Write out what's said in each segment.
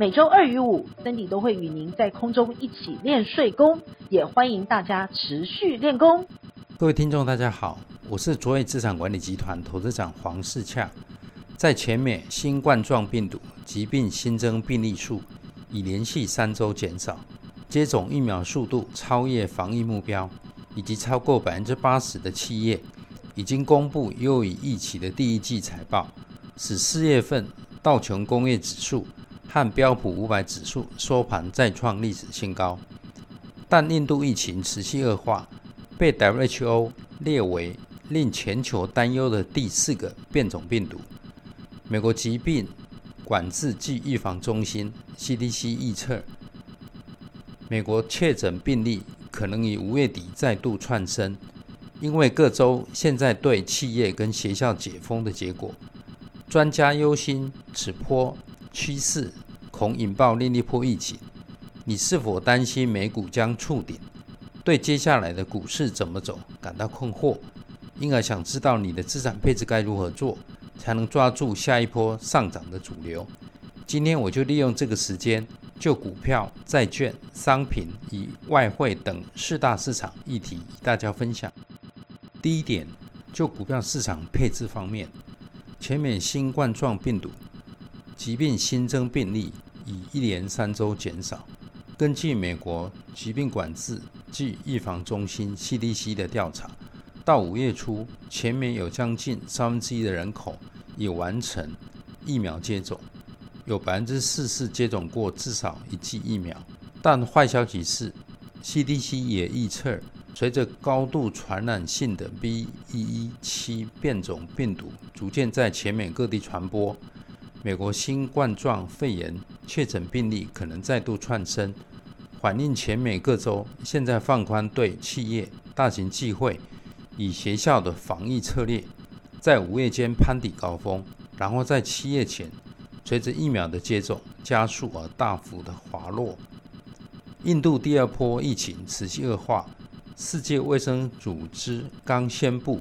每周二与五，Cindy 都会与您在空中一起练睡功，也欢迎大家持续练功。各位听众，大家好，我是卓越资产管理集团投资长黄世洽。在全美新冠状病毒疾病新增病例数已连续三周减少，接种疫苗速度超越防疫目标，以及超过百分之八十的企业已经公布优于预期的第一季财报，使四月份道琼工业指数。和标普五百指数收盘再创历史新高，但印度疫情持续恶化，被 WHO 列为令全球担忧的第四个变种病毒。美国疾病管制及预防中心 CDC 预测，美国确诊病例可能于五月底再度窜升，因为各州现在对企业跟学校解封的结果，专家忧心此波。趋势恐引爆另一波疫情，你是否担心美股将触顶？对接下来的股市怎么走感到困惑，因而想知道你的资产配置该如何做，才能抓住下一波上涨的主流？今天我就利用这个时间，就股票、债券、商品与外汇等四大市场议题与大家分享。第一点，就股票市场配置方面，全面新冠状病毒。疾病新增病例已一连三周减少。根据美国疾病管制及预防中心 （CDC） 的调查，到五月初，全美有将近三分之一的人口已完成疫苗接种，有百分之四十接种过至少一剂疫苗。但坏消息是，CDC 也预测，随着高度传染性的 B.1.1.7 变种病毒逐渐在全美各地传播。美国新冠状肺炎确诊病例可能再度窜升，反映全美各州现在放宽对企业、大型聚会与学校的防疫策略，在五月间攀抵高峰，然后在七月前随着疫苗的接种加速而大幅的滑落。印度第二波疫情持续恶化，世界卫生组织刚宣布，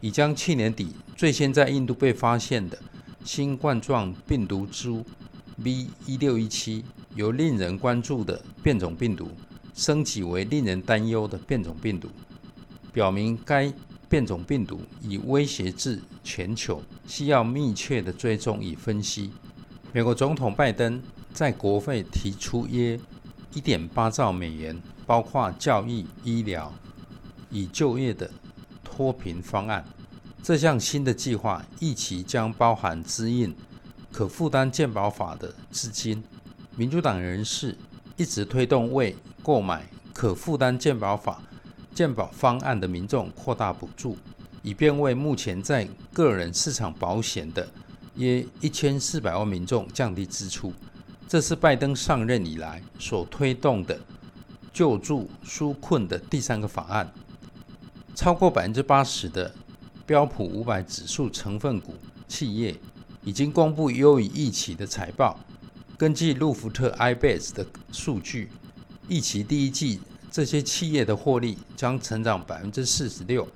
已将去年底最先在印度被发现的。新冠状病毒株 B.1.6.1.7 由令人关注的变种病毒升级为令人担忧的变种病毒，表明该变种病毒已威胁至全球，需要密切的追踪与分析。美国总统拜登在国会提出约1.8兆美元，包括教育、医疗与就业的脱贫方案。这项新的计划预期将包含支应可负担健保法的资金。民主党人士一直推动为购买可负担健保法健保方案的民众扩大补助，以便为目前在个人市场保险的约一千四百万民众降低支出。这是拜登上任以来所推动的救助纾困的第三个法案。超过百分之八十的。标普五百指数成分股企业已经公布优于预期的财报。根据路孚特 iBest 的数据，预期第一季这些企业的获利将成长百分之四十六，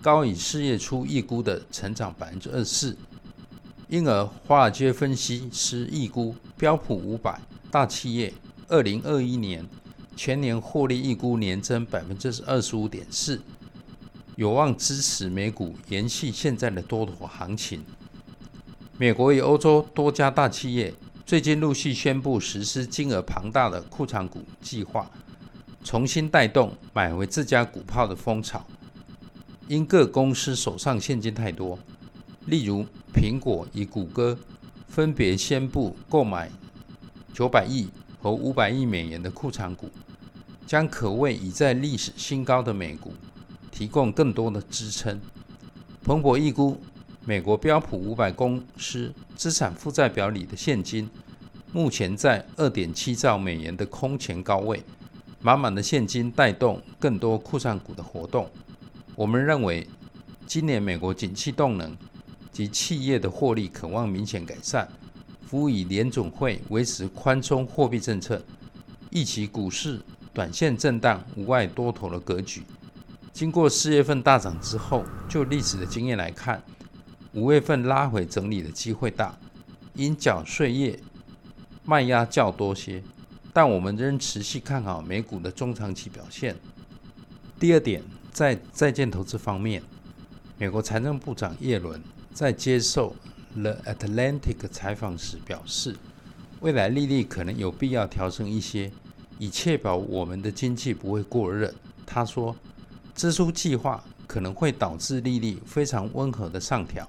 高于四月初预估的成长百分之二十四。因而，华尔街分析师预估标普五百大企业二零二一年全年获利预估年增百分之二十五点四。有望支持美股延续现在的多头行情。美国与欧洲多家大企业最近陆续宣布实施金额庞大的库藏股计划，重新带动买回自家股票的风潮。因各公司手上现金太多，例如苹果与谷歌分别宣布购买九百亿和五百亿美元的库藏股，将可谓已在历史新高的美股。提供更多的支撑。彭博预估，美国标普五百公司资产负债表里的现金，目前在二点七兆美元的空前高位，满满的现金带动更多库藏股的活动。我们认为，今年美国景气动能及企业的获利渴望明显改善，辅以联总会维持宽松货币政策，预期股市短线震荡无碍多头的格局。经过四月份大涨之后，就历史的经验来看，五月份拉回整理的机会大，因缴税业卖压较多些。但我们仍持续看好美股的中长期表现。第二点，在在建投资方面，美国财政部长耶伦在接受 The Atlantic 采访时表示，未来利率可能有必要调升一些，以确保我们的经济不会过热。他说，支出计划可能会导致利率非常温和的上调。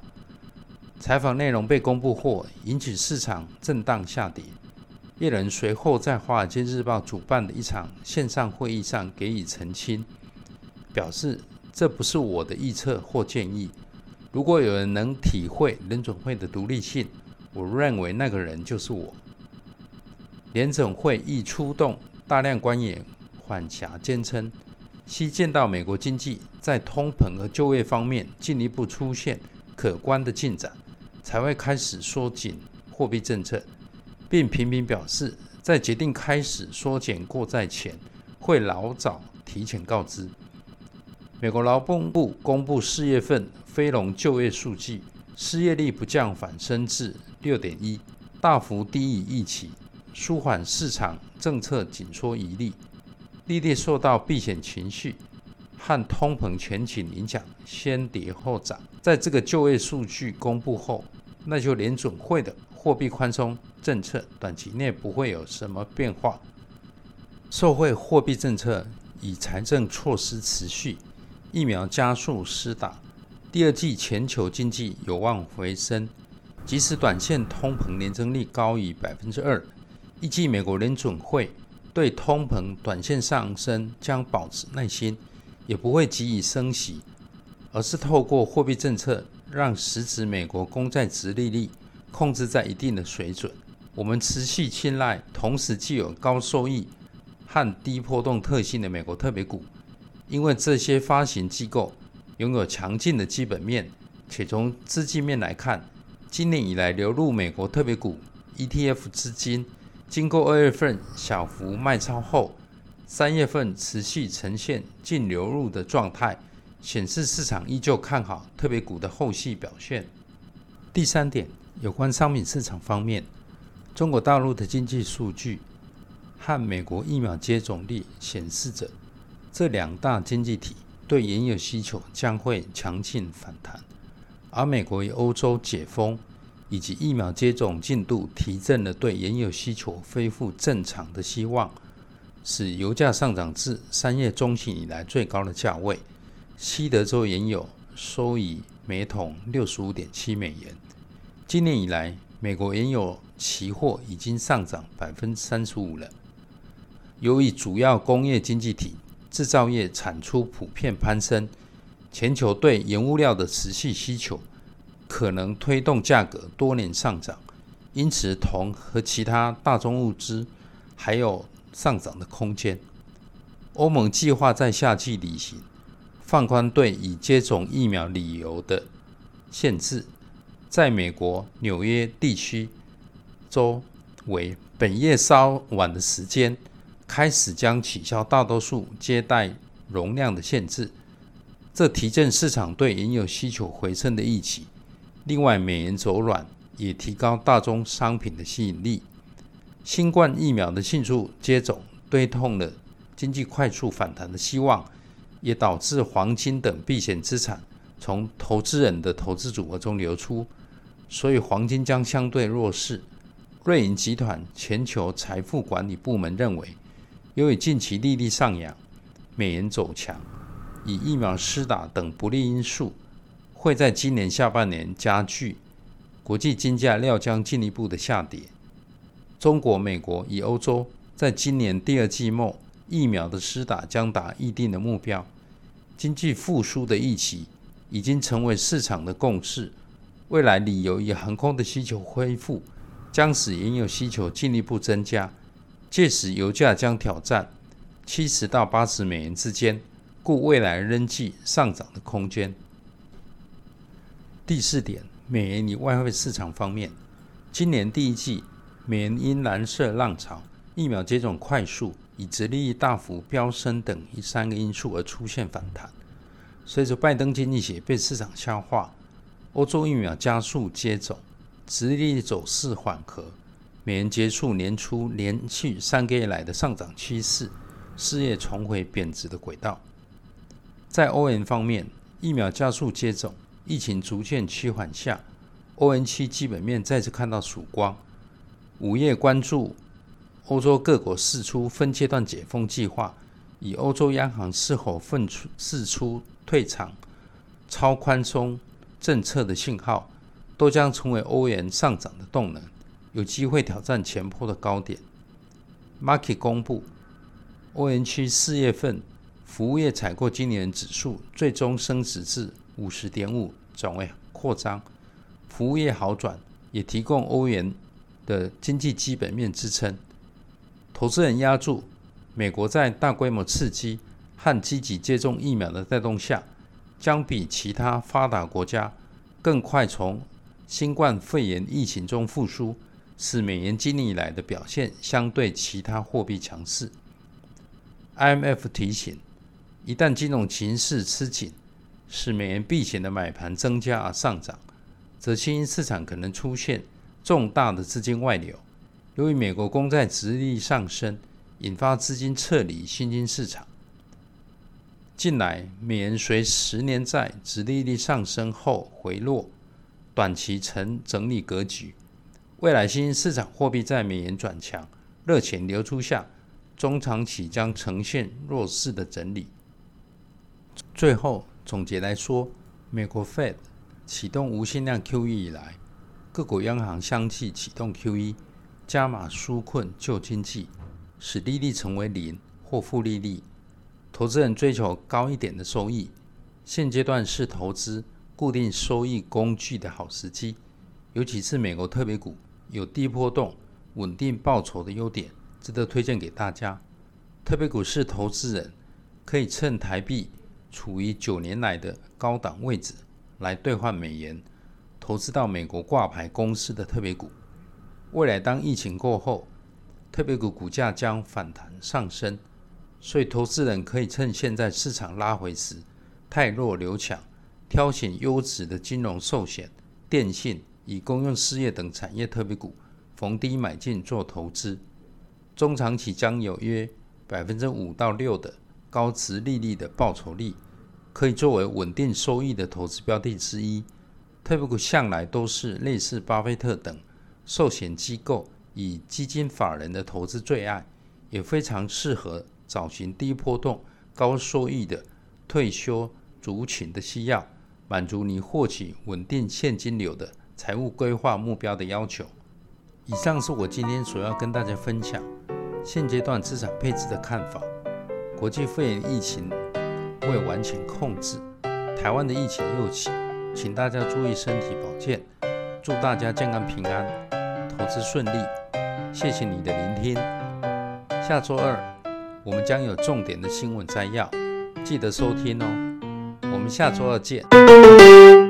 采访内容被公布后，引起市场震荡下跌。耶伦随后在《华尔街日报》主办的一场线上会议上给予澄清，表示这不是我的预测或建议。如果有人能体会联准会的独立性，我认为那个人就是我。联准会亦出动大量官员缓颊坚称，希见到美国经济在通膨和就业方面进一步出现可观的进展，才会开始缩紧货币政策。并频频表示，在决定开始缩减过债前，会老早提前告知。美国劳动部公布四月份非农就业数据，失业率不降反升至六点一，大幅低于预期，舒缓市场政策紧缩疑虑。利率受到避险情绪和通膨前景影响，先跌后涨。在这个就业数据公布后，那就联准会的货币宽松政策短期内不会有什么变化，受惠货币政策与财政措施持续，疫苗加速施打，第二季全球经济有望回升。即使短线通膨年增率高于百分之二，预计美国联准会对通膨短线上升将保持耐心，也不会急于升息，而是透过货币政策让实质美国公债殖利率控制在一定的水准。我们持续青睐，同时具有高收益和低波动特性的美国特别股，因为这些发行机构拥有强劲的基本面，且从资金面来看，今年以来流入美国特别股 ETF 资金，经过二月份小幅卖超后，三月份持续呈现净流入的状态，显示市场依旧看好特别股的后续表现。第三点，有关商品市场方面。中国大陆的经济数据和美国疫苗接种率显示着，这两大经济体对原油需求将会强劲反弹，而美国与欧洲解封以及疫苗接种进度提振了对原油需求恢复正常的希望，使油价上涨至三月中旬以来最高的价位。西德州原油收于每桶六十五点七美元。今年以来，美国原油期货已经上涨百分之三十五了。由于主要工业经济体制造业产出普遍攀升，全球对原物料的持续需求可能推动价格多年上涨，因此铜和其他大宗物资还有上涨的空间。欧盟计划在夏季履行放宽对已接种疫苗理由的限制。在美国纽约地区州为本月稍晚的时间开始将取消大多数接待容量的限制，这提振市场对原油需求回升的预期。另外，美元走软也提高大宗商品的吸引力。新冠疫苗的迅速接种推动了经济快速反弹的希望，也导致黄金等避险资产从投资人的投资组合中流出。所以黄金将相对弱势。瑞银集团全球财富管理部门认为，由于近期利率上扬、美元走强、以疫苗施打等不利因素，会在今年下半年加剧，国际金价料将进一步的下跌。中国、美国与欧洲在今年第二季末疫苗的施打将达预定的目标，经济复苏的预期已经成为市场的共识。未来旅游与航空的需求恢复，将使原油需求进一步增加，届时油价将挑战七十到八十美元之间，故未来仍具上涨的空间。第四点，美元与外汇市场方面，今年第一季，美元因蓝色浪潮、疫苗接种快速、以殖利率大幅飙升等一三个因素而出现反弹。随着拜登经济学被市场消化，欧洲疫苗加速接种，殖利率走势缓和，美元结束年初连续三个月来的上涨趋势，事业重回贬值的轨道。在欧元方面，疫苗加速接种。疫情逐渐趋缓下，欧元区基本面再次看到曙光。五月关注欧洲各国释出分阶段解封计划，以欧洲央行是否分出释出退场超宽松政策的信号，都将成为欧元上涨的动能，有机会挑战前波的高点。Market 公布欧元区四月份服务业采购经理人指数最终升值至。五十点五转为扩张，服务业好转，也提供欧元的经济基本面支撑。投资人押注，美国在大规模刺激和积极接种疫苗的带动下，将比其他发达国家更快从新冠肺炎疫情中复苏，使美元今年以来的表现相对其他货币强势。IMF 提醒，一旦金融情势吃紧，使美元避险的买盘增加而上涨，则新兴市场可能出现重大的资金外流。由于美国公债殖利率上升，引发资金撤离新兴市场。近来，美元随十年债殖利率上升后回落，短期呈整理格局。未来新兴市场货币在美元转强、热钱流出下，中长期将呈现弱势的整理。最后。总结来说，美国 Fed 启动无限量 QE 以来，各国央行相继启动 QE，加码纾困救经济，使利率成为零或负利率。投资人追求高一点的收益，现阶段是投资固定收益工具的好时机。尤其是美国特别股有低波动、稳定报酬的优点，值得推荐给大家。特别股市投资人可以趁台币。处于九年来的高档位置，来兑换美元，投资到美国挂牌公司的特别股。未来当疫情过后，特别股股价将反弹上升，所以投资人可以趁现在市场拉回时，汰弱留强，挑选优质的金融、寿险、电信以公用事业等产业特别股，逢低买进做投资。中长期将有约百分之五到六的。高殖利率的报酬率可以作为稳定收益的投资标的之一。特别股向来都是类似巴菲特等寿险机构以基金法人的投资最爱，也非常适合找寻低波动、高收益的退休族群的需要，满足你获取稳定现金流的财务规划目标的要求。以上是我今天所要跟大家分享现阶段资产配置的看法。国际肺炎疫情未完全控制，台湾的疫情又起，请大家注意身体保健，祝大家健康平安，投资顺利。谢谢你的聆听。下周二我们将有重点的新闻摘要，记得收听哦。我们下周二见。